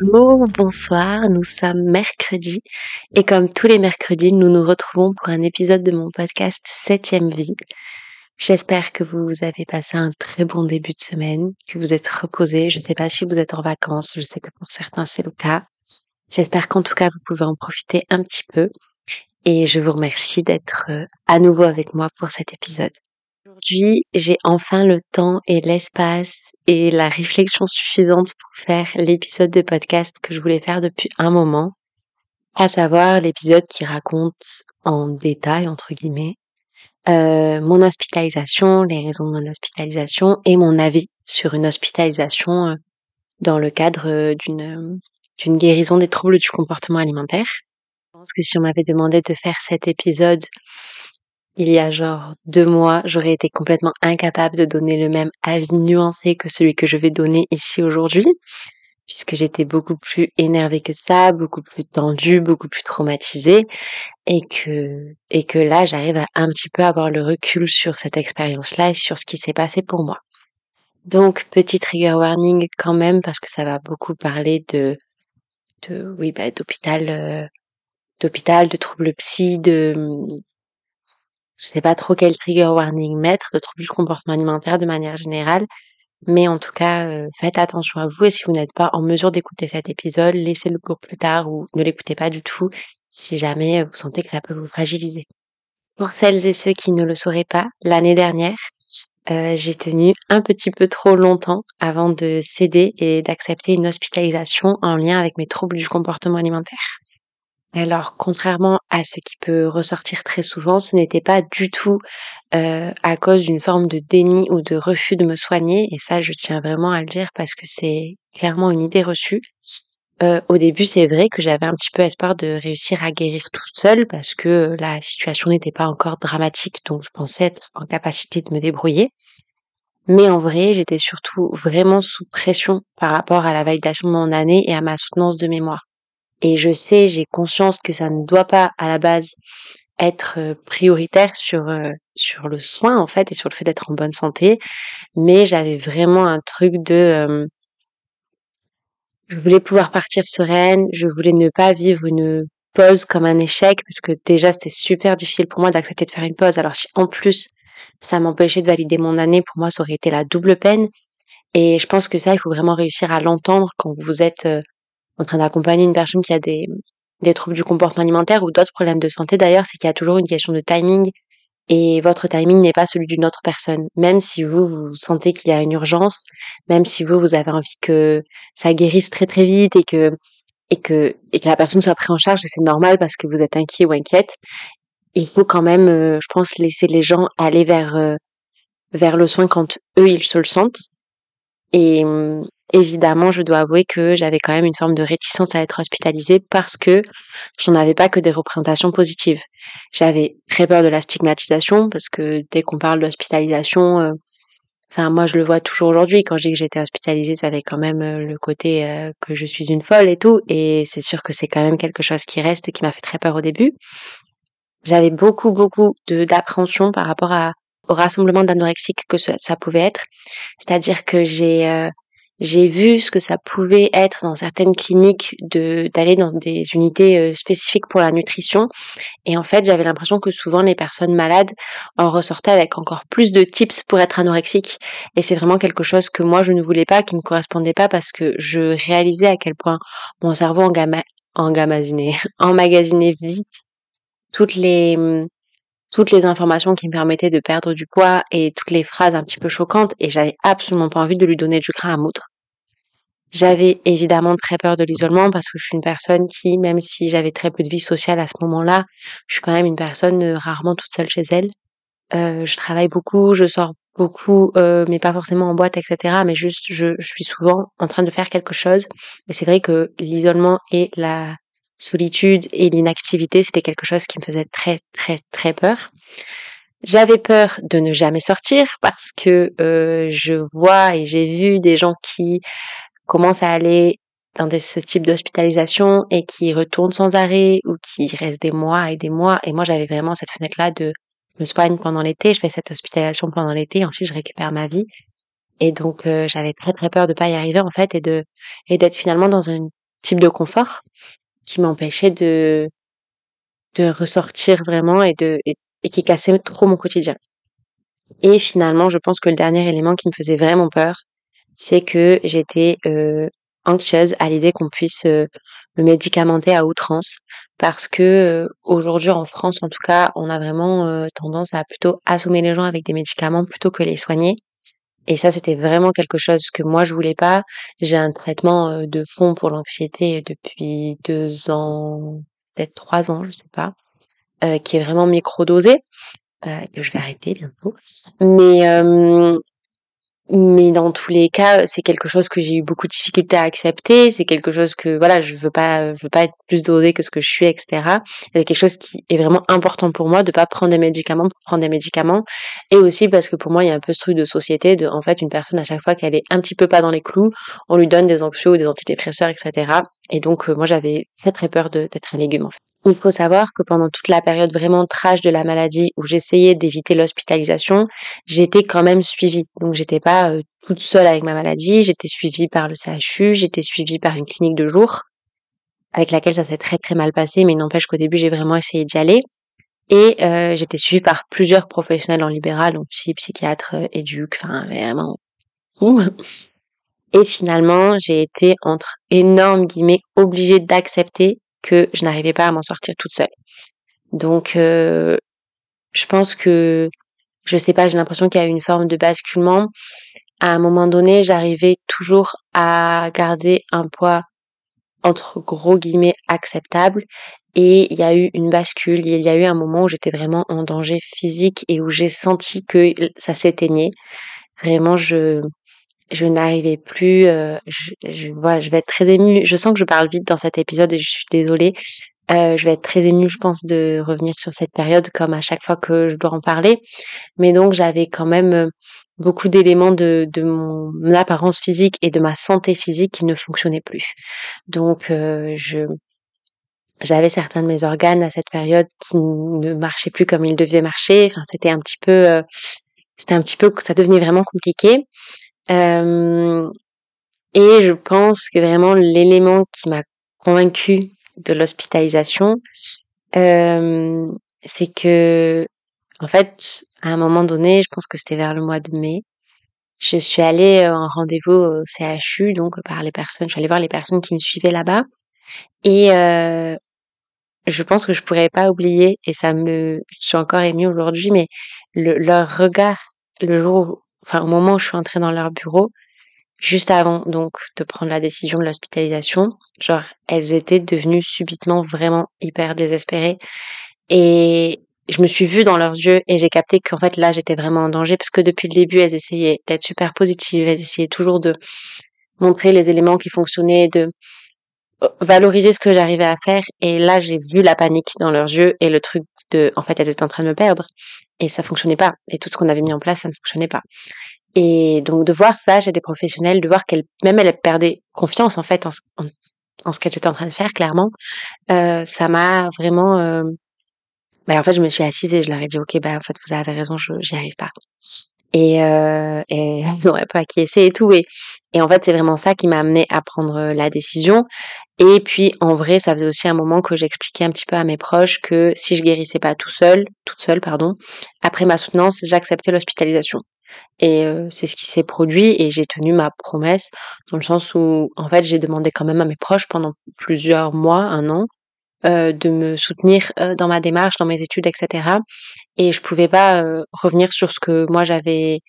Bonjour, bonsoir, nous sommes mercredi et comme tous les mercredis, nous nous retrouvons pour un épisode de mon podcast 7ème vie. J'espère que vous avez passé un très bon début de semaine, que vous êtes reposés. Je ne sais pas si vous êtes en vacances, je sais que pour certains c'est le cas. J'espère qu'en tout cas vous pouvez en profiter un petit peu et je vous remercie d'être euh, à nouveau avec moi pour cet épisode. Aujourd'hui, j'ai enfin le temps et l'espace et la réflexion suffisante pour faire l'épisode de podcast que je voulais faire depuis un moment, à savoir l'épisode qui raconte en détail, entre guillemets, euh, mon hospitalisation, les raisons de mon hospitalisation et mon avis sur une hospitalisation euh, dans le cadre euh, d'une d'une guérison des troubles du comportement alimentaire. Je pense que si on m'avait demandé de faire cet épisode il y a genre deux mois, j'aurais été complètement incapable de donner le même avis nuancé que celui que je vais donner ici aujourd'hui, puisque j'étais beaucoup plus énervée que ça, beaucoup plus tendue, beaucoup plus traumatisée, et que, et que là, j'arrive à un petit peu avoir le recul sur cette expérience-là et sur ce qui s'est passé pour moi. Donc, petit trigger warning quand même, parce que ça va beaucoup parler de, de, oui, bah, d'hôpital, euh, d'hôpital, de troubles psy, de, je sais pas trop quel trigger warning mettre, de troubles du comportement alimentaire de manière générale. Mais en tout cas, euh, faites attention à vous et si vous n'êtes pas en mesure d'écouter cet épisode, laissez-le pour plus tard ou ne l'écoutez pas du tout si jamais vous sentez que ça peut vous fragiliser. Pour celles et ceux qui ne le sauraient pas, l'année dernière, euh, j'ai tenu un petit peu trop longtemps avant de céder et d'accepter une hospitalisation en lien avec mes troubles du comportement alimentaire. Alors, contrairement à ce qui peut ressortir très souvent, ce n'était pas du tout euh, à cause d'une forme de déni ou de refus de me soigner. Et ça, je tiens vraiment à le dire parce que c'est clairement une idée reçue. Euh, au début, c'est vrai que j'avais un petit peu espoir de réussir à guérir toute seule parce que la situation n'était pas encore dramatique, donc je pensais être en capacité de me débrouiller. Mais en vrai, j'étais surtout vraiment sous pression par rapport à la validation de mon année et à ma soutenance de mémoire. Et je sais, j'ai conscience que ça ne doit pas à la base être euh, prioritaire sur euh, sur le soin en fait et sur le fait d'être en bonne santé, mais j'avais vraiment un truc de euh, je voulais pouvoir partir sereine, je voulais ne pas vivre une pause comme un échec parce que déjà c'était super difficile pour moi d'accepter de faire une pause. Alors si en plus ça m'empêchait de valider mon année, pour moi ça aurait été la double peine. Et je pense que ça, il faut vraiment réussir à l'entendre quand vous êtes en train d'accompagner une personne qui a des, des troubles du comportement alimentaire ou d'autres problèmes de santé d'ailleurs, c'est qu'il y a toujours une question de timing et votre timing n'est pas celui d'une autre personne. Même si vous, vous sentez qu'il y a une urgence, même si vous, vous avez envie que ça guérisse très très vite et que, et que, et que la personne soit prise en charge, et c'est normal parce que vous êtes inquiet ou inquiète, il faut quand même, euh, je pense, laisser les gens aller vers, euh, vers le soin quand eux, ils se le sentent. Et, évidemment, je dois avouer que j'avais quand même une forme de réticence à être hospitalisée parce que j'en avais pas que des représentations positives. J'avais très peur de la stigmatisation parce que dès qu'on parle d'hospitalisation, euh, enfin moi je le vois toujours aujourd'hui quand je dis que j'étais hospitalisée, ça avait quand même euh, le côté euh, que je suis une folle et tout et c'est sûr que c'est quand même quelque chose qui reste et qui m'a fait très peur au début. J'avais beaucoup beaucoup d'appréhension par rapport au rassemblement d'anorexiques que ça, pouvait être, c'est-à-dire que j'ai j'ai vu ce que ça pouvait être dans certaines cliniques de d'aller dans des unités euh, spécifiques pour la nutrition. Et en fait j'avais l'impression que souvent les personnes malades en ressortaient avec encore plus de tips pour être anorexique et c'est vraiment quelque chose que moi je ne voulais pas qui ne correspondait pas parce que je réalisais à quel point mon cerveau engamasinait emmagasinait vite toutes les toutes les informations qui me permettaient de perdre du poids et toutes les phrases un petit peu choquantes et j'avais absolument pas envie de lui donner du grain à moudre. J'avais évidemment très peur de l'isolement parce que je suis une personne qui, même si j'avais très peu de vie sociale à ce moment-là, je suis quand même une personne euh, rarement toute seule chez elle. Euh, je travaille beaucoup, je sors beaucoup, euh, mais pas forcément en boîte, etc. Mais juste, je, je suis souvent en train de faire quelque chose. Et c'est vrai que l'isolement et la solitude et l'inactivité, c'était quelque chose qui me faisait très, très, très peur. J'avais peur de ne jamais sortir parce que euh, je vois et j'ai vu des gens qui commencent à aller dans ce type d'hospitalisation et qui retournent sans arrêt ou qui restent des mois et des mois. Et moi, j'avais vraiment cette fenêtre-là de me soigne pendant l'été, je fais cette hospitalisation pendant l'été, ensuite je récupère ma vie. Et donc euh, j'avais très très peur de pas y arriver en fait et de et d'être finalement dans une type de confort qui m'empêchait de de ressortir vraiment et de et, qui cassait trop mon quotidien. Et finalement, je pense que le dernier élément qui me faisait vraiment peur, c'est que j'étais euh, anxieuse à l'idée qu'on puisse euh, me médicamenter à outrance parce que euh, aujourd'hui en France en tout cas on a vraiment tendance à plutôt assommer les gens avec des médicaments plutôt que les soigner et ça c'était vraiment quelque chose que moi je voulais pas. J'ai un traitement de fond pour l'anxiété depuis deux ans peut-être trois ans je sais pas qui est vraiment microdosé que je vais arrêter bientôt. Mais mais dans tous les cas, c'est quelque chose que j'ai eu beaucoup de difficultés à accepter. C'est quelque chose que voilà, je veux pas, veux pas être plus dosée que ce que je suis, etc. C'est quelque chose qui est vraiment important pour moi de pas prendre des médicaments pour prendre des médicaments, et aussi parce que pour moi, il y a un peu ce truc de société de, en fait, une personne à chaque fois qu'elle est un petit peu pas dans les clous, on lui donne des anxios ou des antidépresseurs, etc. Et donc, euh, moi, j'avais très très peur d'être un légume en fait. Il faut savoir que pendant toute la période vraiment trash de la maladie où j'essayais d'éviter l'hospitalisation, j'étais quand même suivie. Donc j'étais pas euh, toute seule avec ma maladie, j'étais suivie par le CHU, j'étais suivie par une clinique de jour avec laquelle ça s'est très très mal passé, mais n'empêche qu'au début j'ai vraiment essayé d'y aller. Et euh, j'étais suivie par plusieurs professionnels en libéral, donc psy, psychiatre, euh, éduc, enfin vraiment Et finalement, j'ai été entre énormes guillemets obligée d'accepter que je n'arrivais pas à m'en sortir toute seule. Donc, euh, je pense que, je sais pas, j'ai l'impression qu'il y a eu une forme de basculement. À un moment donné, j'arrivais toujours à garder un poids entre gros guillemets acceptable et il y a eu une bascule, il y a eu un moment où j'étais vraiment en danger physique et où j'ai senti que ça s'éteignait. Vraiment, je je n'arrivais plus. Euh, je, je, voilà, je vais être très émue. Je sens que je parle vite dans cet épisode et je suis désolée. Euh, je vais être très émue, je pense, de revenir sur cette période comme à chaque fois que je dois en parler. Mais donc j'avais quand même euh, beaucoup d'éléments de, de mon apparence physique et de ma santé physique qui ne fonctionnaient plus. Donc euh, j'avais certains de mes organes à cette période qui ne marchaient plus comme ils devaient marcher. Enfin, c'était un petit peu, euh, c'était un petit peu, ça devenait vraiment compliqué. Euh, et je pense que vraiment l'élément qui m'a convaincu de l'hospitalisation, euh, c'est que, en fait, à un moment donné, je pense que c'était vers le mois de mai, je suis allée en rendez-vous au CHU, donc par les personnes, je suis allée voir les personnes qui me suivaient là-bas, et euh, je pense que je pourrais pas oublier, et ça me, je suis encore émue aujourd'hui, mais le, leur regard le jour enfin au moment où je suis entrée dans leur bureau, juste avant donc de prendre la décision de l'hospitalisation, genre elles étaient devenues subitement vraiment hyper désespérées. Et je me suis vue dans leurs yeux et j'ai capté qu'en fait là j'étais vraiment en danger parce que depuis le début elles essayaient d'être super positives, elles essayaient toujours de montrer les éléments qui fonctionnaient, de valoriser ce que j'arrivais à faire. Et là j'ai vu la panique dans leurs yeux et le truc en fait elles étaient en train de me perdre et ça fonctionnait pas et tout ce qu'on avait mis en place ça ne fonctionnait pas. Et donc de voir ça chez des professionnels de voir qu'elles même elles perdaient confiance en fait en, ce qu'elles étaient en train de faire clairement euh, ça m'a vraiment euh... bah, en fait je me suis assise et je leur ai dit ok bah en fait vous avez raison je j'y arrive pas. Et, euh, ils ont un peu acquiescé et tout et, et en fait c'est vraiment ça qui m'a amené à prendre la décision et puis en vrai, ça faisait aussi un moment que j'expliquais un petit peu à mes proches que si je guérissais pas tout seul, toute seule, pardon, après ma soutenance, j'acceptais l'hospitalisation. Et euh, c'est ce qui s'est produit et j'ai tenu ma promesse dans le sens où en fait j'ai demandé quand même à mes proches pendant plusieurs mois, un an, euh, de me soutenir euh, dans ma démarche, dans mes études, etc. Et je pouvais pas revenir sur ce que moi j'avais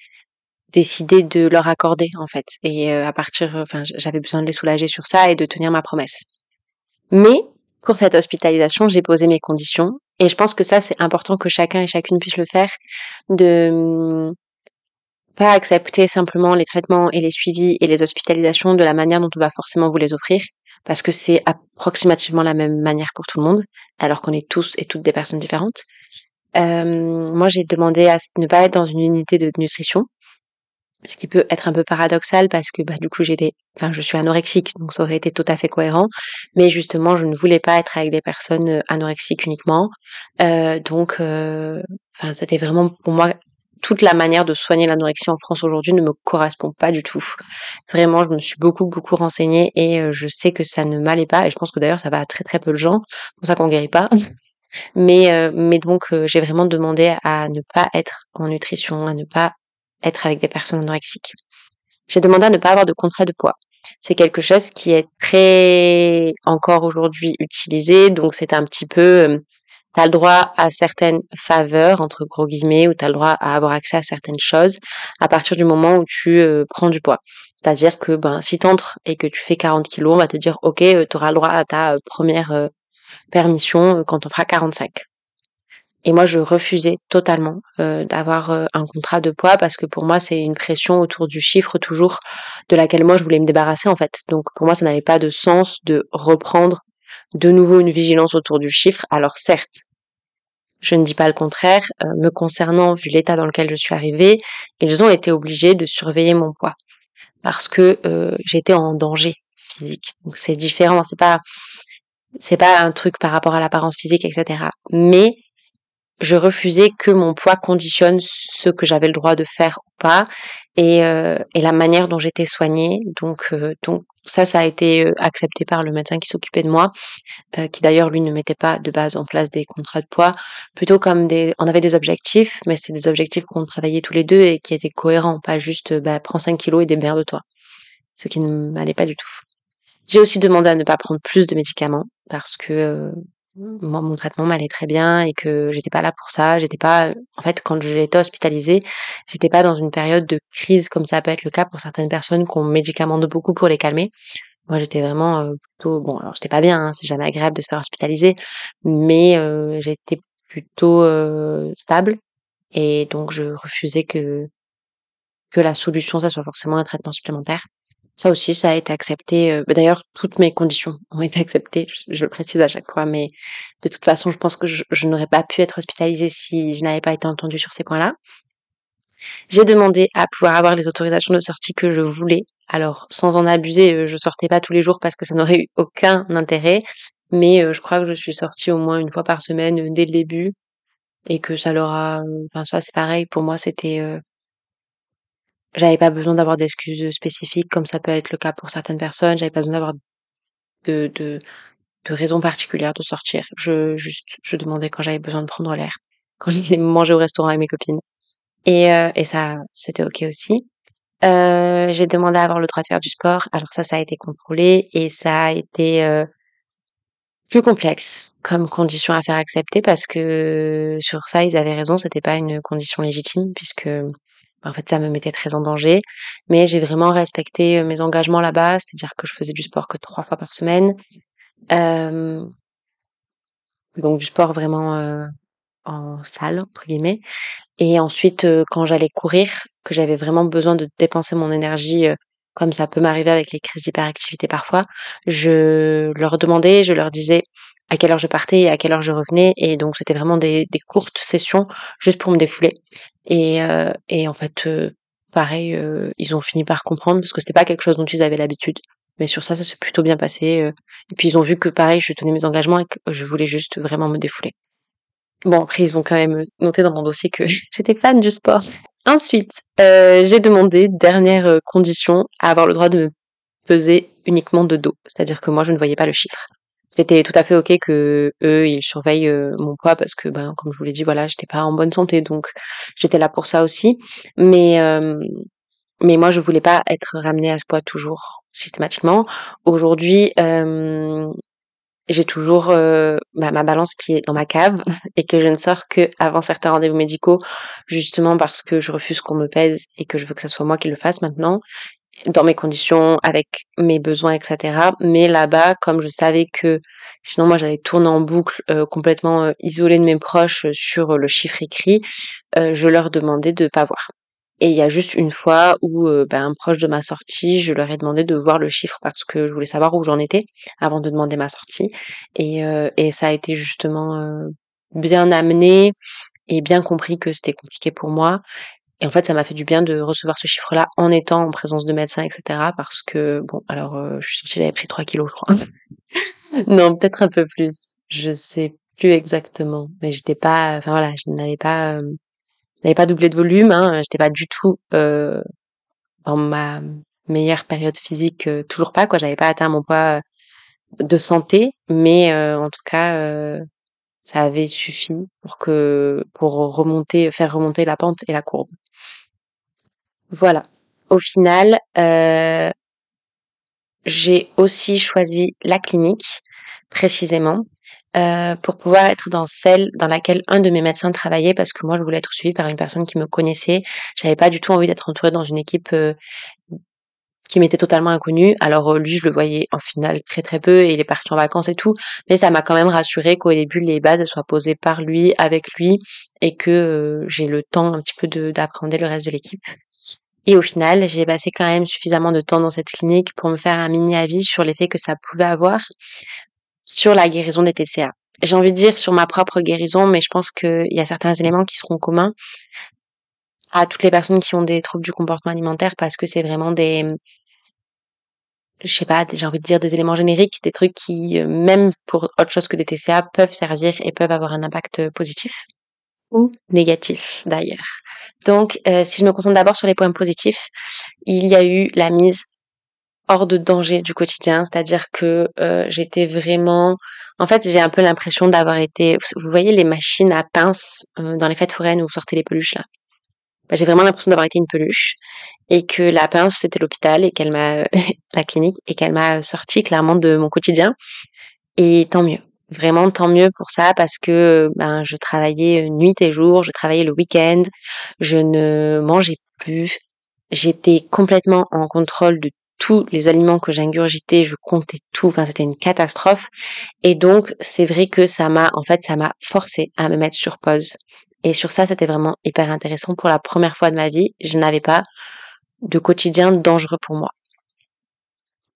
décidé de leur accorder en fait. Et euh, à partir, enfin, j'avais besoin de les soulager sur ça et de tenir ma promesse. Mais pour cette hospitalisation, j'ai posé mes conditions et je pense que ça c'est important que chacun et chacune puisse le faire, de hum, pas accepter simplement les traitements et les suivis et les hospitalisations de la manière dont on va forcément vous les offrir, parce que c'est approximativement la même manière pour tout le monde, alors qu'on est tous et toutes des personnes différentes. Euh, moi, j'ai demandé à ne pas être dans une unité de nutrition, ce qui peut être un peu paradoxal parce que bah du coup j'ai des enfin je suis anorexique donc ça aurait été tout à fait cohérent mais justement je ne voulais pas être avec des personnes euh, anorexiques uniquement euh, donc euh, enfin c'était vraiment pour moi toute la manière de soigner l'anorexie en France aujourd'hui ne me correspond pas du tout. Vraiment, je me suis beaucoup, beaucoup renseignée et euh, je sais que ça ne m'allait pas. Et je pense que d'ailleurs, ça va à très, très peu de gens. C'est pour ça qu'on guérit pas. Mais, euh, mais donc, euh, j'ai vraiment demandé à ne pas être en nutrition, à ne pas être avec des personnes anorexiques. J'ai demandé à ne pas avoir de contrat de poids. C'est quelque chose qui est très encore aujourd'hui utilisé. Donc, c'est un petit peu tu as le droit à certaines faveurs, entre gros guillemets, ou tu le droit à avoir accès à certaines choses à partir du moment où tu euh, prends du poids. C'est-à-dire que ben, si tu entres et que tu fais 40 kilos, on va te dire, OK, euh, tu auras le droit à ta euh, première permission quand on fera 45. Et moi, je refusais totalement d'avoir un contrat de poids parce que pour moi, c'est une pression autour du chiffre toujours de laquelle moi, je voulais me débarrasser en fait. Donc pour moi, ça n'avait pas de sens de reprendre de nouveau une vigilance autour du chiffre. Alors certes, je ne dis pas le contraire. Euh, me concernant, vu l'état dans lequel je suis arrivée, ils ont été obligés de surveiller mon poids parce que euh, j'étais en danger physique. Donc c'est différent. C'est pas c'est pas un truc par rapport à l'apparence physique, etc. Mais je refusais que mon poids conditionne ce que j'avais le droit de faire ou pas et, euh, et la manière dont j'étais soignée. Donc, donc ça, ça a été accepté par le médecin qui s'occupait de moi, qui d'ailleurs lui ne mettait pas de base en place des contrats de poids, plutôt comme des, on avait des objectifs, mais c'est des objectifs qu'on travaillait tous les deux et qui étaient cohérents, pas juste bah, prends 5 kilos et démerde de toi, ce qui ne m'allait pas du tout. J'ai aussi demandé à ne pas prendre plus de médicaments parce que moi, mon traitement m'allait très bien et que j'étais pas là pour ça. J'étais pas, en fait, quand j'ai été hospitalisée, j'étais pas dans une période de crise comme ça peut être le cas pour certaines personnes qu'on médicamente beaucoup pour les calmer. Moi, j'étais vraiment euh, plutôt, bon, alors j'étais pas bien, hein, c'est jamais agréable de se faire hospitaliser, mais euh, j'étais plutôt euh, stable et donc je refusais que que la solution ça soit forcément un traitement supplémentaire. Ça aussi, ça a été accepté. Euh, bah, d'ailleurs, toutes mes conditions ont été acceptées. Je, le précise à chaque fois, mais de toute façon, je pense que je, n'aurais pas pu être hospitalisée si je n'avais pas été entendue sur ces points-là. J'ai demandé à pouvoir avoir les autorisations de sortie que je voulais. Alors, sans en abuser, euh, je sortais pas tous les jours parce que ça n'aurait eu aucun intérêt. Mais euh, je crois que je suis sortie au moins une fois par semaine dès le début et que ça leur a. Enfin, ça c'est pareil. Pour moi, c'était j'avais pas besoin d'avoir d'excuses spécifiques comme ça peut être le cas pour certaines personnes. J'avais pas besoin d'avoir de, de, de raisons particulières de sortir. Je juste je demandais quand j'avais besoin de prendre l'air, quand j'allais manger au restaurant avec mes copines. Et, euh, et ça, c'était ok aussi. Euh, j'ai demandé à avoir le droit de faire du sport. Alors ça, ça a été contrôlé et ça a été euh, plus complexe comme condition à faire accepter parce que sur ça, ils avaient raison. C'était pas une condition légitime puisque en fait, ça me mettait très en danger. Mais j'ai vraiment respecté mes engagements là-bas, c'est-à-dire que je faisais du sport que trois fois par semaine. Donc du sport vraiment en salle, entre guillemets. Et ensuite, quand j'allais courir, que j'avais vraiment besoin de dépenser mon énergie, comme ça peut m'arriver avec les crises d'hyperactivité parfois, je leur demandais, je leur disais à quelle heure je partais et à quelle heure je revenais. Et donc c'était vraiment des courtes sessions juste pour me défouler. Et, euh, et en fait, euh, pareil, euh, ils ont fini par comprendre parce que c'était pas quelque chose dont ils avaient l'habitude. Mais sur ça, ça s'est plutôt bien passé. et puis ils ont vu que pareil, je tenais mes engagements et que je voulais juste vraiment me défouler. Bon, après, ils ont quand même noté dans mon dossier que j'étais fan du sport. Ensuite, j'ai demandé, dernière condition, à avoir le droit de me peser uniquement de dos. C'est-à-dire que moi, je ne voyais pas le chiffre j'étais tout à fait ok que eux ils surveillent mon poids parce que ben comme je vous l'ai dit voilà j'étais pas en bonne santé donc j'étais là pour ça aussi. Mais mais moi je voulais pas être ramenée à ce poids toujours systématiquement. Aujourd'hui j'ai toujours bah, ma balance qui est dans ma cave et que je ne sors que avant certains rendez-vous médicaux justement parce que je refuse qu'on me pèse et que je veux que ça soit moi qui le fasse maintenant dans mes conditions, avec mes besoins, etc. Mais là-bas, comme je savais que sinon moi j'allais tourner en boucle euh, complètement euh, isolée de mes proches euh, sur le chiffre écrit, je leur demandais de pas voir. Et il y a juste une fois où ben, un proche de ma sortie, je leur ai demandé de voir le chiffre parce que je voulais savoir où j'en étais avant de demander ma sortie. Et, et ça a été justement bien amené et bien compris que c'était compliqué pour moi et en fait, ça m'a fait du bien de recevoir ce chiffre-là en étant en présence de médecins, etc. Parce que, bon, alors, euh, je suis sortie, j'avais pris 3 kilos, je crois. non, peut-être un peu plus. Je sais plus exactement. Mais j'étais pas, enfin voilà, je n'avais pas, euh, n'avais pas doublé de volume, hein, j'étais pas du tout euh, dans ma meilleure période physique, euh, toujours pas quoi. J'avais pas atteint mon poids de santé, mais euh, en tout cas, euh, ça avait suffi pour que pour remonter, faire remonter la pente et la courbe. Voilà. Au final, euh, j'ai aussi choisi la clinique précisément euh, pour pouvoir être dans celle dans laquelle un de mes médecins travaillait parce que moi je voulais être suivie par une personne qui me connaissait. J'avais pas du tout envie d'être entourée dans une équipe euh, qui m'était totalement inconnue. Alors euh, lui je le voyais en finale très très peu et il est parti en vacances et tout, mais ça m'a quand même rassuré qu'au début les bases soient posées par lui avec lui et que j'ai le temps un petit peu d'apprendre le reste de l'équipe. Et au final, j'ai passé quand même suffisamment de temps dans cette clinique pour me faire un mini avis sur l'effet que ça pouvait avoir sur la guérison des TCA. J'ai envie de dire sur ma propre guérison, mais je pense qu'il y a certains éléments qui seront communs à toutes les personnes qui ont des troubles du comportement alimentaire parce que c'est vraiment des, je sais pas, j'ai envie de dire des éléments génériques, des trucs qui, euh, même pour autre chose que des TCA, peuvent servir et peuvent avoir un impact positif ou négatif d'ailleurs. Donc, euh, si je me concentre d'abord sur les points positifs, il y a eu la mise hors de danger du quotidien, c'est-à-dire que euh, j'étais vraiment... En fait, j'ai un peu l'impression d'avoir été... Vous voyez les machines à pince euh, dans les fêtes foraines où vous sortez les peluches là bah, J'ai vraiment l'impression d'avoir été une peluche et que la pince, c'était l'hôpital et qu'elle m'a... la clinique et qu'elle m'a sorti clairement de mon quotidien. Et tant mieux. Vraiment tant mieux pour ça parce que ben je travaillais nuit et jour, je travaillais le week-end, je ne mangeais plus, j'étais complètement en contrôle de tous les aliments que j'ingurgitais, je comptais tout, enfin c'était une catastrophe. Et donc c'est vrai que ça m'a, en fait, ça m'a forcé à me mettre sur pause. Et sur ça, c'était vraiment hyper intéressant. Pour la première fois de ma vie, je n'avais pas de quotidien dangereux pour moi.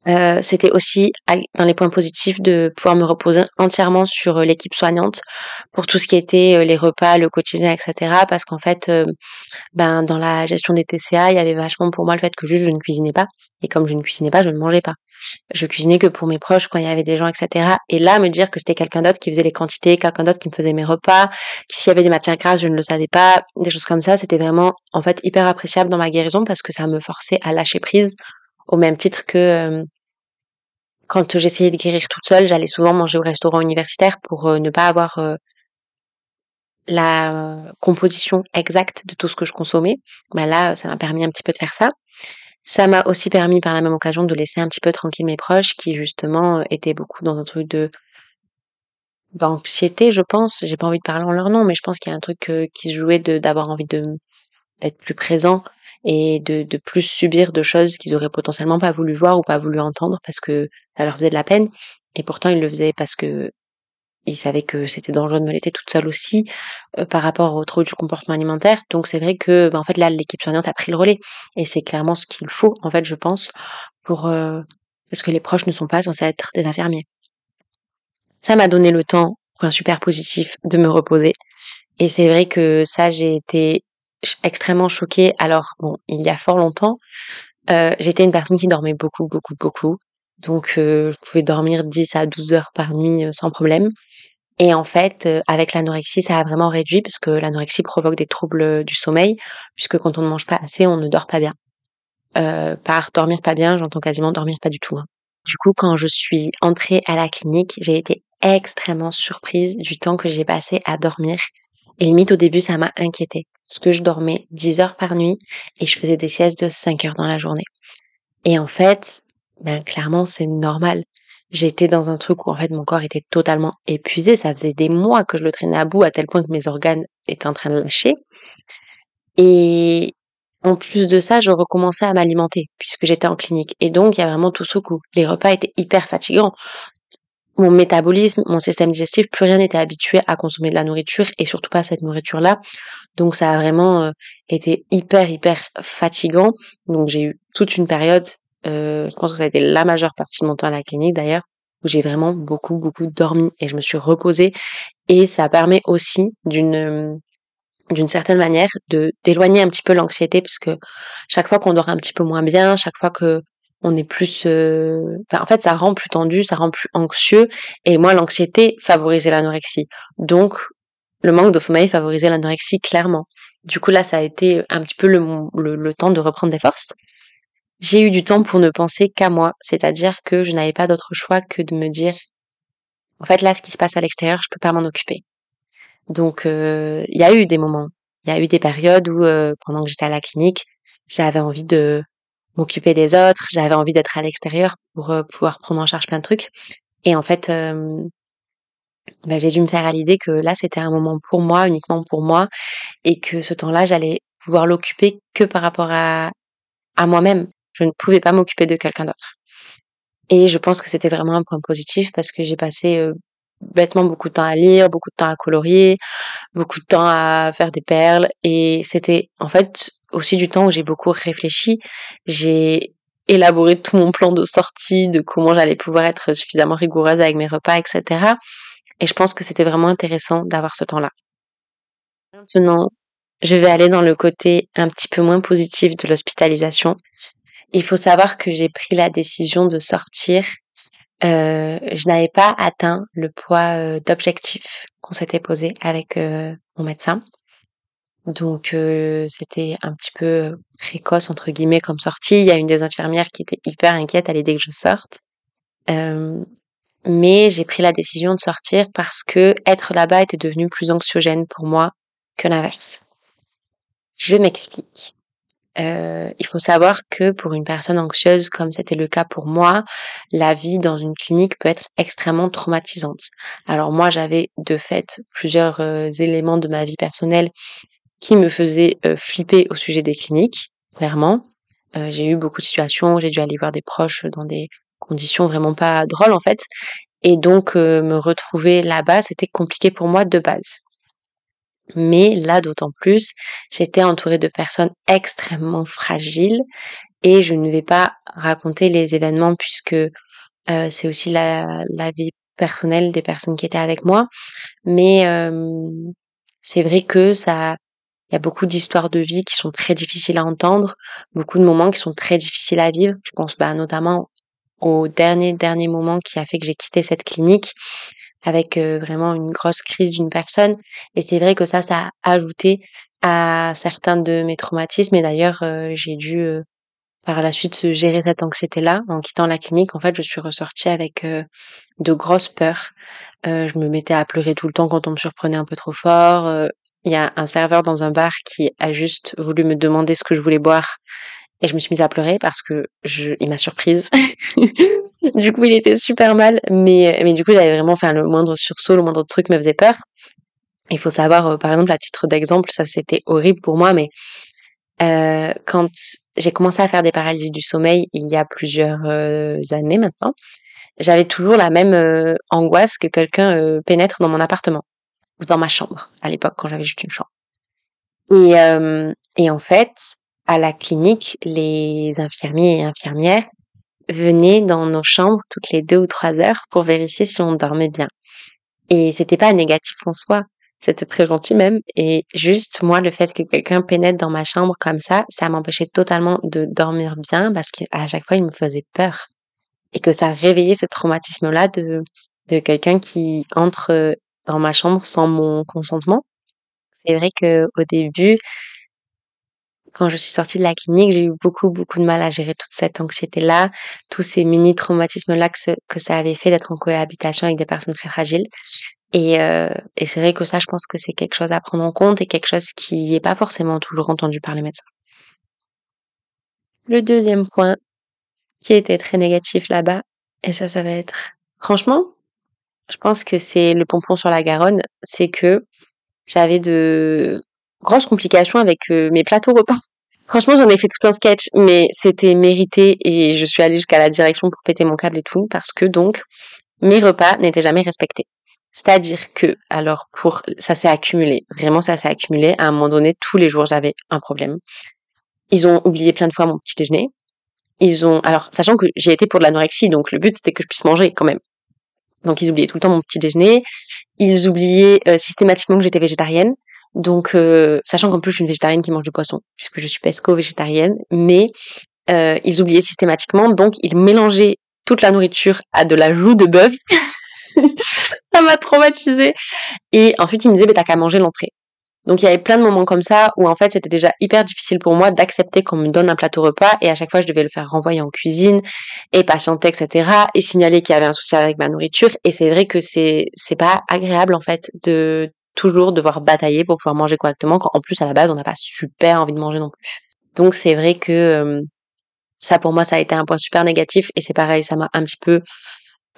Euh, c'était aussi dans les points positifs de pouvoir me reposer entièrement sur euh, l'équipe soignante pour tout ce qui était euh, les repas, le quotidien, etc. Parce qu'en fait, ben dans la gestion des TCA, il y avait vachement pour moi le fait que juste je ne cuisinais pas. Et comme je ne cuisinais pas, je ne mangeais pas. Je cuisinais que pour mes proches quand il y avait des gens, etc. Et là, me dire que c'était quelqu'un d'autre qui faisait les quantités, quelqu'un d'autre qui me faisait mes repas, s'il y avait des matières grasses, je ne le savais pas, des choses comme ça, c'était vraiment en fait hyper appréciable dans ma guérison parce que ça me forçait à lâcher prise au même titre que euh, quand j'essayais de guérir toute seule, j'allais souvent manger au restaurant universitaire pour euh, ne pas avoir euh, la composition exacte de tout ce que je consommais. Mais bah là, ça m'a permis un petit peu de faire ça. Ça m'a aussi permis par la même occasion de laisser un petit peu tranquille mes proches qui justement étaient beaucoup dans un truc de d'anxiété, je pense. J'ai pas envie de parler en leur nom, mais je pense qu'il y a un truc qui se jouait d'avoir envie de d'être plus présent et de, de plus subir de choses qu'ils auraient potentiellement pas voulu voir ou pas voulu entendre parce que ça leur faisait de la peine. Et pourtant, ils le faisaient parce que ils savaient que c'était dangereux de me laisser toute seule aussi euh, par rapport au trouble du comportement alimentaire. Donc c'est vrai que, bah, en fait, là, l'équipe soignante a pris le relais et c'est clairement ce qu'il faut, en fait, je pense, pour euh, parce que les proches ne sont pas censés être des infirmiers. Ça m'a donné le temps, point super positif, de me reposer. Et c'est vrai que ça, j'ai été extrêmement choquée. Alors, bon, il y a fort longtemps, euh, j'étais une personne qui dormait beaucoup, beaucoup, beaucoup. Donc, euh, je pouvais dormir 10 à 12 heures par nuit euh, sans problème. Et en fait, avec l'anorexie, ça a vraiment réduit parce que l'anorexie provoque des troubles du sommeil, puisque quand on ne mange pas assez, on ne dort pas bien. par dormir pas bien, j'entends quasiment dormir pas du tout. Hein. Du coup, quand je suis entrée à la clinique, j'ai été extrêmement surprise du temps que j'ai passé à dormir. Et limite, au début, ça m'a inquiétée parce que je dormais 10 heures par nuit et je faisais des siestes de 5 heures dans la journée. Et en fait, ben clairement, c'est normal. J'étais dans un truc où en fait mon corps était totalement épuisé. Ça faisait des mois que je le traînais à bout à tel point que mes organes étaient en train de lâcher. Et en plus de ça, je recommençais à m'alimenter puisque j'étais en clinique. Et donc, il y a vraiment tout ce coup. Les repas étaient hyper fatigants mon métabolisme, mon système digestif, plus rien n'était habitué à consommer de la nourriture et surtout pas cette nourriture-là. Donc ça a vraiment euh, été hyper hyper fatigant. Donc j'ai eu toute une période, euh, je pense que ça a été la majeure partie de mon temps à la clinique d'ailleurs, où j'ai vraiment beaucoup beaucoup dormi et je me suis reposée et ça permet aussi d'une d'une certaine manière d'éloigner un petit peu l'anxiété parce que chaque fois qu'on dort un petit peu moins bien, chaque fois que on est plus euh, en fait ça rend plus tendu ça rend plus anxieux. Et moi l'anxiété favorisait l'anorexie. Donc le manque de sommeil favorisait l'anorexie clairement. Du coup là ça a été un petit peu le, le, le temps de reprendre des forces. J'ai eu du temps pour ne penser qu'à moi, c'est-à-dire que je n'avais pas d'autre choix que de me dire en fait là ce qui se passe à l'extérieur, je peux pas m'en occuper. Donc il y a eu des moments, il y a eu des périodes où pendant que j'étais à la clinique, j'avais envie de m'occuper des autres, j'avais envie d'être à l'extérieur pour pouvoir prendre en charge plein de trucs. Et en fait, bah, j'ai dû me faire à l'idée que là, c'était un moment pour moi, uniquement pour moi, et que ce temps-là, j'allais pouvoir l'occuper que par rapport à, à moi-même. Je ne pouvais pas m'occuper de quelqu'un d'autre. Et je pense que c'était vraiment un point positif parce que j'ai passé bêtement beaucoup de temps à lire, beaucoup de temps à colorier, beaucoup de temps à faire des perles. Et c'était en fait aussi du temps où j'ai beaucoup réfléchi. J'ai élaboré tout mon plan de sortie, de comment j'allais pouvoir être suffisamment rigoureuse avec mes repas, etc. Et je pense que c'était vraiment intéressant d'avoir ce temps-là. Maintenant, je vais aller dans le côté un petit peu moins positif de l'hospitalisation. Il faut savoir que j'ai pris la décision de sortir euh, je n'avais pas atteint le poids euh, d'objectif qu'on s'était posé avec euh, mon médecin. Donc c'était un petit peu précoce entre guillemets comme sortie. Il y a une des infirmières qui était hyper inquiète à l'idée que je sorte. mais j'ai pris la décision de sortir parce que être là-bas était devenu plus anxiogène pour moi que l'inverse. Je m'explique. Euh, il faut savoir que pour une personne anxieuse, comme c'était le cas pour moi, la vie dans une clinique peut être extrêmement traumatisante. Alors moi, j'avais de fait plusieurs euh, éléments de ma vie personnelle qui me faisaient euh, flipper au sujet des cliniques, clairement. j'ai eu beaucoup de situations, j'ai dû aller voir des proches dans des conditions vraiment pas drôles en fait. Et donc me retrouver là-bas, c'était compliqué pour moi de base. Mais là, d'autant plus, j'étais entourée de personnes extrêmement fragiles et je ne vais pas raconter les événements puisque euh, c'est aussi la, la, vie personnelle des personnes qui étaient avec moi. Mais euh, c'est vrai que ça, il y a beaucoup d'histoires de vie qui sont très difficiles à entendre, beaucoup de moments qui sont très difficiles à vivre. Je pense bah, notamment au dernier dernier moment qui a fait que j'ai quitté cette clinique avec vraiment une grosse crise d'une personne. Et c'est vrai que ça, ça a ajouté à certains de mes traumatismes. Et d'ailleurs, j'ai dû par la suite gérer cette anxiété-là. En quittant la clinique, en fait, je suis ressortie avec de grosses peurs. je me mettais à pleurer tout le temps quand on me surprenait un peu trop fort. Il y a un serveur dans un bar qui a juste voulu me demander ce que je voulais boire. Et je me suis mise à pleurer parce que je, il m'a surprise. du coup, il était super mal, mais, mais du coup, j'avais vraiment fait le moindre sursaut, le moindre truc me faisait peur. Il faut savoir, euh, par exemple, à titre d'exemple, ça c'était horrible pour moi, mais euh, quand j'ai commencé à faire des paralysies du sommeil il y a plusieurs euh, années maintenant, j'avais toujours la même euh, angoisse que quelqu'un pénètre dans mon appartement dans ma chambre à l'époque quand j'avais juste une chambre. Et, et en fait, à la clinique, les infirmiers et infirmières venaient dans nos chambres toutes les deux ou trois heures pour vérifier si on dormait bien. Et c'était pas négatif en soi. C'était très gentil même. Et juste, moi, le fait que quelqu'un pénètre dans ma chambre comme ça, ça m'empêchait totalement de dormir bien parce qu'à chaque fois, il me faisait peur. Et que ça réveillait ce traumatisme-là de, de quelqu'un qui entre dans ma chambre sans mon consentement. C'est vrai que au début, quand je suis sortie de la clinique, j'ai eu beaucoup, beaucoup de mal à gérer toute cette anxiété-là, tous ces mini-traumatismes-là que, ça avait fait d'être en cohabitation avec des personnes très fragiles. Et, euh, et c'est vrai que ça, je pense que c'est quelque chose à prendre en compte et quelque chose qui n'est pas forcément toujours entendu par les médecins. Le deuxième point qui était très négatif là-bas, et ça, ça va être, franchement, je pense que c'est le pompon sur la Garonne, c'est que j'avais de grosse complication avec euh, mes plateaux repas. Franchement, j'en ai fait tout un sketch, mais c'était mérité et je suis allée jusqu'à la direction pour péter mon câble et tout, parce que donc, mes repas n'étaient jamais respectés. C'est-à-dire que, alors, pour, ça s'est accumulé. Vraiment, ça s'est accumulé. À un moment donné, tous les jours, j'avais un problème. Ils ont oublié plein de fois mon petit déjeuner. Ils ont, alors, sachant que j'ai été pour de l'anorexie, donc le but, c'était que je puisse manger quand même. Donc, ils oubliaient tout le temps mon petit déjeuner. Ils oubliaient euh, systématiquement que j'étais végétarienne. Donc, euh, sachant qu'en plus je suis une végétarienne qui mange du poisson, puisque je suis pesco-végétarienne, mais euh, ils oubliaient systématiquement, donc ils mélangeaient toute la nourriture à de la joue de bœuf. ça m'a traumatisée. Et ensuite, ils me disaient, bah, t'as qu'à manger l'entrée. Donc il y avait plein de moments comme ça où en fait c'était déjà hyper difficile pour moi d'accepter qu'on me donne un plateau repas et à chaque fois je devais le faire renvoyer en cuisine et patienter etc et signaler qu'il y avait un souci avec ma nourriture et c'est vrai que c'est c'est pas agréable en fait de toujours devoir batailler pour pouvoir manger correctement quand en plus à la base on n'a pas super envie de manger non plus. Donc c'est vrai que euh, ça pour moi ça a été un point super négatif et c'est pareil ça m'a un petit peu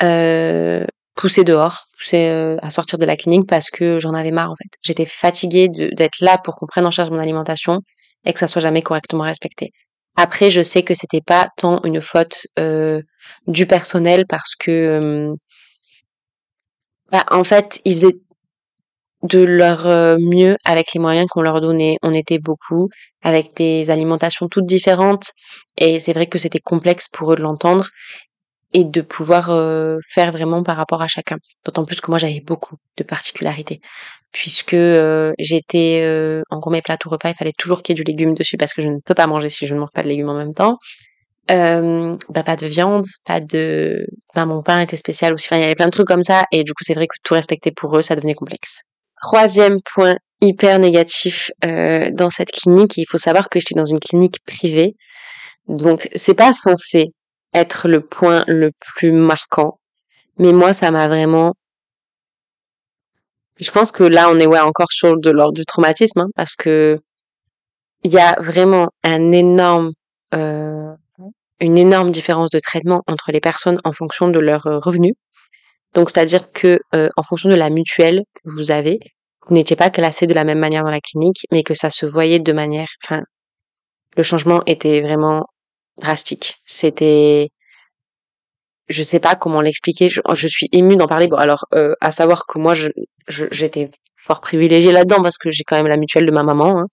euh, poussé dehors, poussé euh, à sortir de la clinique parce que j'en avais marre en fait. J'étais fatiguée d'être là pour qu'on prenne en charge mon alimentation et que ça soit jamais correctement respecté. Après, je sais que c'était pas tant une faute euh, du personnel parce que, euh, bah, en fait, ils faisaient de leur mieux avec les moyens qu'on leur donnait. On était beaucoup avec des alimentations toutes différentes et c'est vrai que c'était complexe pour eux de l'entendre et de pouvoir euh, faire vraiment par rapport à chacun. D'autant plus que moi j'avais beaucoup de particularités puisque euh, j'étais euh, en gourmet plateau repas, il fallait toujours qu'il y ait du légume dessus parce que je ne peux pas manger si je ne mange pas de légumes en même temps. Bah, pas de viande, pas de, bah, mon pain était spécial aussi. Enfin, il y avait plein de trucs comme ça et du coup c'est vrai que tout respecter pour eux, ça devenait complexe. Troisième point hyper négatif euh, dans cette clinique, il faut savoir que j'étais dans une clinique privée, donc c'est pas censé être le point le plus marquant. Mais moi, ça m'a vraiment. Je pense que là, on est ouais encore sur de l'ordre du traumatisme, hein, parce que il y a vraiment un énorme, euh, une énorme différence de traitement entre les personnes en fonction de leurs euh, revenus. Donc, c'est-à-dire que euh, en fonction de la mutuelle que vous avez, vous n'étiez pas classé de la même manière dans la clinique, mais que ça se voyait de manière, enfin, le changement était vraiment drastique. C'était, je sais pas comment l'expliquer. Je, je, suis émue d'en parler. Bon, alors, euh, à savoir que moi, je, j'étais fort privilégiée là-dedans parce que j'ai quand même la mutuelle de ma maman, hein,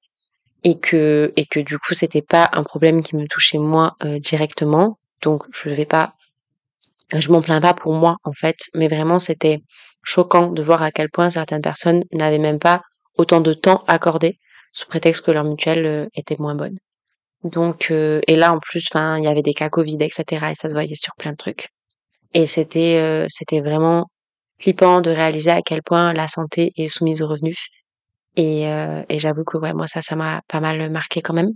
et que et que du coup, c'était pas un problème qui me touchait moi euh, directement. Donc, je vais pas, je m'en plains pas pour moi en fait, mais vraiment, c'était choquant de voir à quel point certaines personnes n'avaient même pas autant de temps accordé sous prétexte que leur mutuelle euh, était moins bonne. Donc, euh, et là en plus, enfin, il y avait des cas Covid, etc. Et ça se voyait sur plein de trucs. Et c'était, euh, c'était vraiment flippant de réaliser à quel point la santé est soumise aux revenus. Et, euh, et j'avoue que ouais, moi ça, ça m'a pas mal marqué quand même.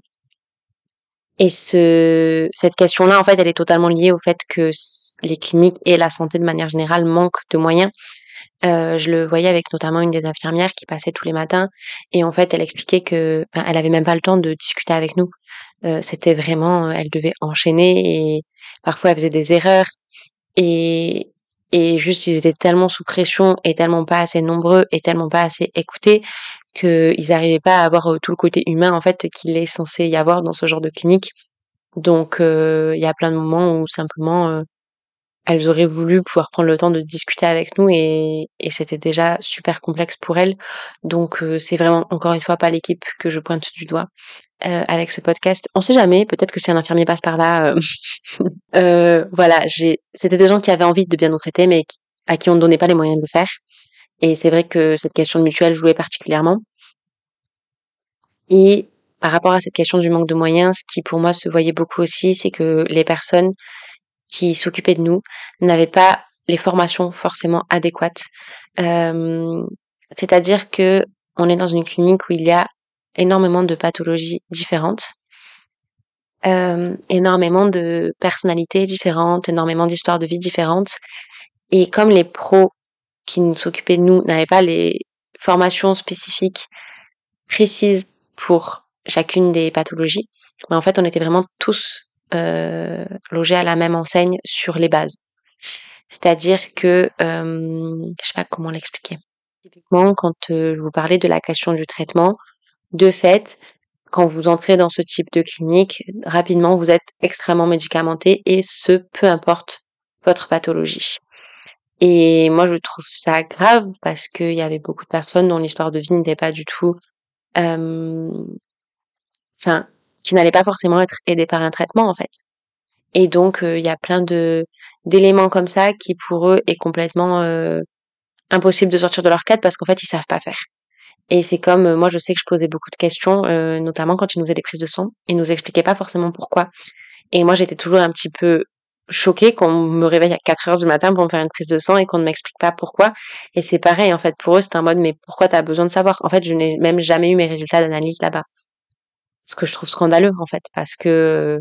Et ce, cette question-là, en fait, elle est totalement liée au fait que les cliniques et la santé de manière générale manquent de moyens. Euh, je le voyais avec notamment une des infirmières qui passait tous les matins et en fait elle expliquait que ben, elle avait même pas le temps de discuter avec nous euh, c'était vraiment, euh, elle devait enchaîner et parfois elle faisait des erreurs et et juste ils étaient tellement sous pression et tellement pas assez nombreux et tellement pas assez écoutés qu'ils n'arrivaient pas à avoir euh, tout le côté humain en fait qu'il est censé y avoir dans ce genre de clinique. Donc il y a plein de moments où simplement elles auraient voulu pouvoir prendre le temps de discuter avec nous et, et c'était déjà super complexe pour elles. Donc c'est vraiment encore une fois pas l'équipe que je pointe du doigt. Euh, avec ce podcast. On sait jamais, peut-être que si un infirmier passe par là, euh, euh, voilà, j'ai, c'était des gens qui avaient envie de bien nous traiter, mais à qui on ne donnait pas les moyens de le faire. Et c'est vrai que cette question de mutuelle jouait particulièrement. Et par rapport à cette question du manque de moyens, ce qui pour moi se voyait beaucoup aussi, c'est que les personnes qui s'occupaient de nous n'avaient pas les formations forcément adéquates. Euh, c'est-à-dire que on est dans une clinique où il y a énormément de pathologies différentes, euh, énormément de personnalités différentes, énormément d'histoires de vie différentes. Et comme les pros qui nous s'occupaient de nous n'avaient pas les formations spécifiques précises pour chacune des pathologies, ben en fait, on était vraiment tous euh, à la même enseigne sur les bases. C'est-à-dire que, euh, je sais pas comment l'expliquer. Typiquement, quand euh, je vous parlais de la question du traitement, de fait, quand vous entrez dans ce type de clinique, rapidement, vous êtes extrêmement médicamenté et ce, peu importe votre pathologie. Et moi, je trouve ça grave parce qu'il y avait beaucoup de personnes dont l'histoire de vie n'était pas du tout, euh, enfin, qui n'allaient pas forcément être aidées par un traitement, en fait. Et donc, euh, il y a plein de d'éléments comme ça qui, pour eux, est complètement euh, impossible de sortir de leur cadre parce qu'en fait, ils savent pas faire. Et c'est comme, euh, moi je sais que je posais beaucoup de questions, notamment quand ils nous faisaient des prises de sang, ils nous expliquaient pas forcément pourquoi. Et moi j'étais toujours un petit peu choquée qu'on me réveille à 4 heures du matin pour me faire une prise de sang et qu'on ne m'explique pas pourquoi. Et c'est pareil, en fait, pour eux, c'est un mode, mais pourquoi tu as besoin de savoir? En fait, je n'ai même jamais eu mes résultats d'analyse là-bas. Ce que je trouve scandaleux, en fait, parce que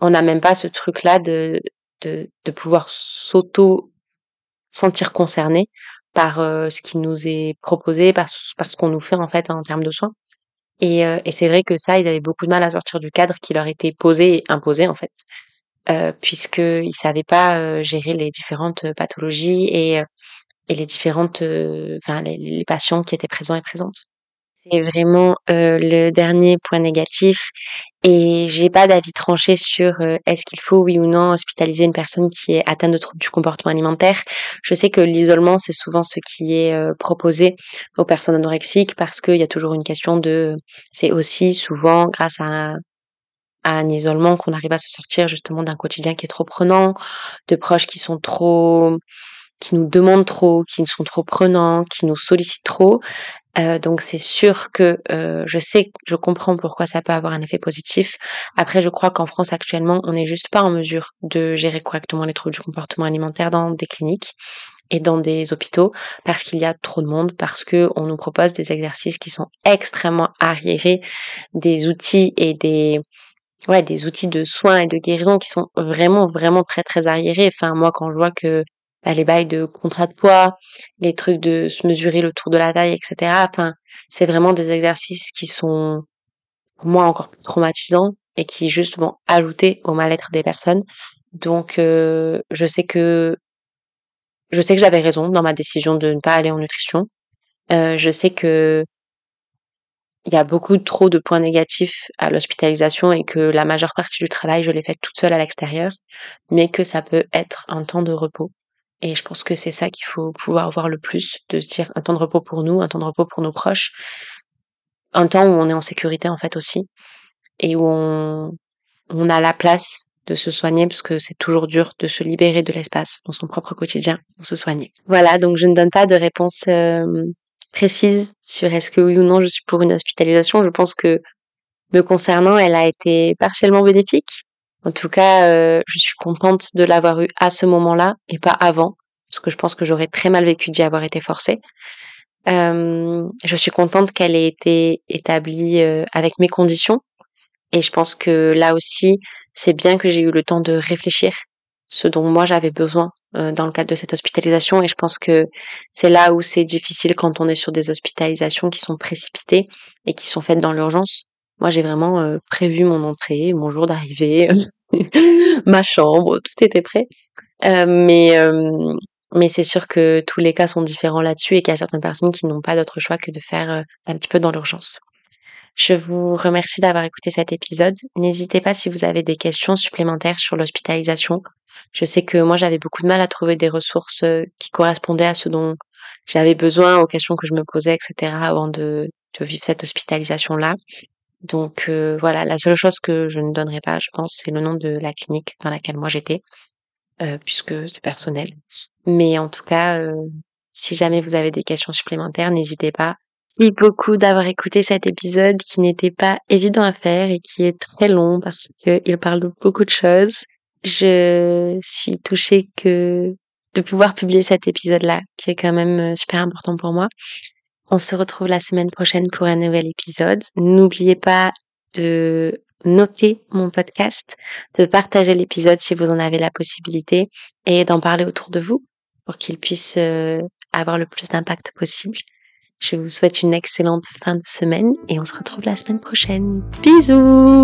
on n'a même pas ce truc-là de, de, de pouvoir s'auto sentir concerné par euh, ce qui nous est proposé, par, ce qu'on nous fait, en fait, en termes de soins. Et, euh, et c'est vrai que ça, ils avaient beaucoup de mal à sortir du cadre qui leur était posé et imposé, en fait euh, puisqu'ils savaient pas euh, gérer les différentes euh, pathologies et, et les différentes, enfin les, les, patients qui étaient présents et présentes. C'est vraiment le dernier point négatif et j'ai pas d'avis tranché sur est-ce qu'il faut oui ou non hospitaliser une personne qui est atteinte de troubles du comportement alimentaire. Je sais que l'isolement c'est souvent ce qui est proposé aux personnes anorexiques parce qu'il y a toujours une question de c'est aussi souvent grâce à à un isolement, qu'on arrive à se sortir justement d'un quotidien qui est trop prenant, de proches qui sont trop, qui nous demandent trop, qui sont trop prenants, qui nous sollicitent trop. Euh, donc c'est sûr que euh, je sais, je comprends pourquoi ça peut avoir un effet positif. Après, je crois qu'en France actuellement, on n'est juste pas en mesure de gérer correctement les troubles du comportement alimentaire dans des cliniques et dans des hôpitaux parce qu'il y a trop de monde, parce que on nous propose des exercices qui sont extrêmement arriérés, des outils et des ouais, des outils de soins et de guérison qui sont vraiment, vraiment très, très arriérés. Enfin, moi, quand je vois que bah, les bails de contrat de poids, les trucs de se mesurer le tour de la taille, etc. Enfin, c'est vraiment des exercices qui sont, pour moi, encore plus traumatisants et qui juste vont ajouter au mal-être des personnes. Donc, euh, je sais que je sais que j'avais raison dans ma décision de ne pas aller en nutrition. Euh, je sais que il y a beaucoup trop de points négatifs à l'hospitalisation et que la majeure partie du travail, je l'ai fait toute seule à l'extérieur, mais que ça peut être un temps de repos. Et je pense que c'est ça qu'il faut pouvoir voir le plus, de se dire un temps de repos pour nous, un temps de repos pour nos proches, un temps où on est en sécurité en fait aussi, et où on, on a la place de se soigner parce que c'est toujours dur de se libérer de l'espace dans son propre quotidien pour se soigner. Voilà, donc je ne donne pas de réponse euh, précise sur est-ce que oui ou non je suis pour une hospitalisation. Je pense que me concernant, elle a été partiellement bénéfique. En tout cas, euh, je suis contente de l'avoir eu à ce moment-là et pas avant, parce que je pense que j'aurais très mal vécu d'y avoir été forcée. Euh, je suis contente qu'elle ait été établie euh, avec mes conditions, et je pense que là aussi, c'est bien que j'ai eu le temps de réfléchir ce dont moi j'avais besoin dans le cadre de cette hospitalisation et je pense que c'est là où c'est difficile quand on est sur des hospitalisations qui sont précipitées et qui sont faites dans l'urgence. Moi j'ai vraiment euh, prévu mon entrée, mon jour d'arrivée, ma chambre, tout était prêt. Euh, mais mais c'est sûr que tous les cas sont différents là-dessus et qu'il y a certaines personnes qui n'ont pas d'autre choix que de faire un petit peu dans l'urgence. Je vous remercie d'avoir écouté cet épisode. N'hésitez pas si vous avez des questions supplémentaires sur l'hospitalisation je sais que moi, j'avais beaucoup de mal à trouver des ressources euh, qui correspondaient à ce dont j'avais besoin, aux questions que je me posais, etc., avant de, de vivre cette hospitalisation-là. Donc euh, voilà, la seule chose que je ne donnerai pas, je pense, c'est le nom de la clinique dans laquelle moi j'étais, euh, puisque c'est personnel. Mais en tout cas, euh, si jamais vous avez des questions supplémentaires, n'hésitez pas. Merci beaucoup d'avoir écouté cet épisode qui n'était pas évident à faire et qui est très long parce qu'il parle de beaucoup de choses je suis touchée que de pouvoir publier cet épisode-là, qui est quand même euh, super important pour moi. On se retrouve la semaine prochaine pour un nouvel épisode. N'oubliez pas de noter mon podcast, de partager l'épisode si vous en avez la possibilité et d'en parler autour de vous pour qu'il puisse euh, avoir le plus d'impact possible. Je vous souhaite une excellente fin de semaine et on se retrouve la semaine prochaine. Bisous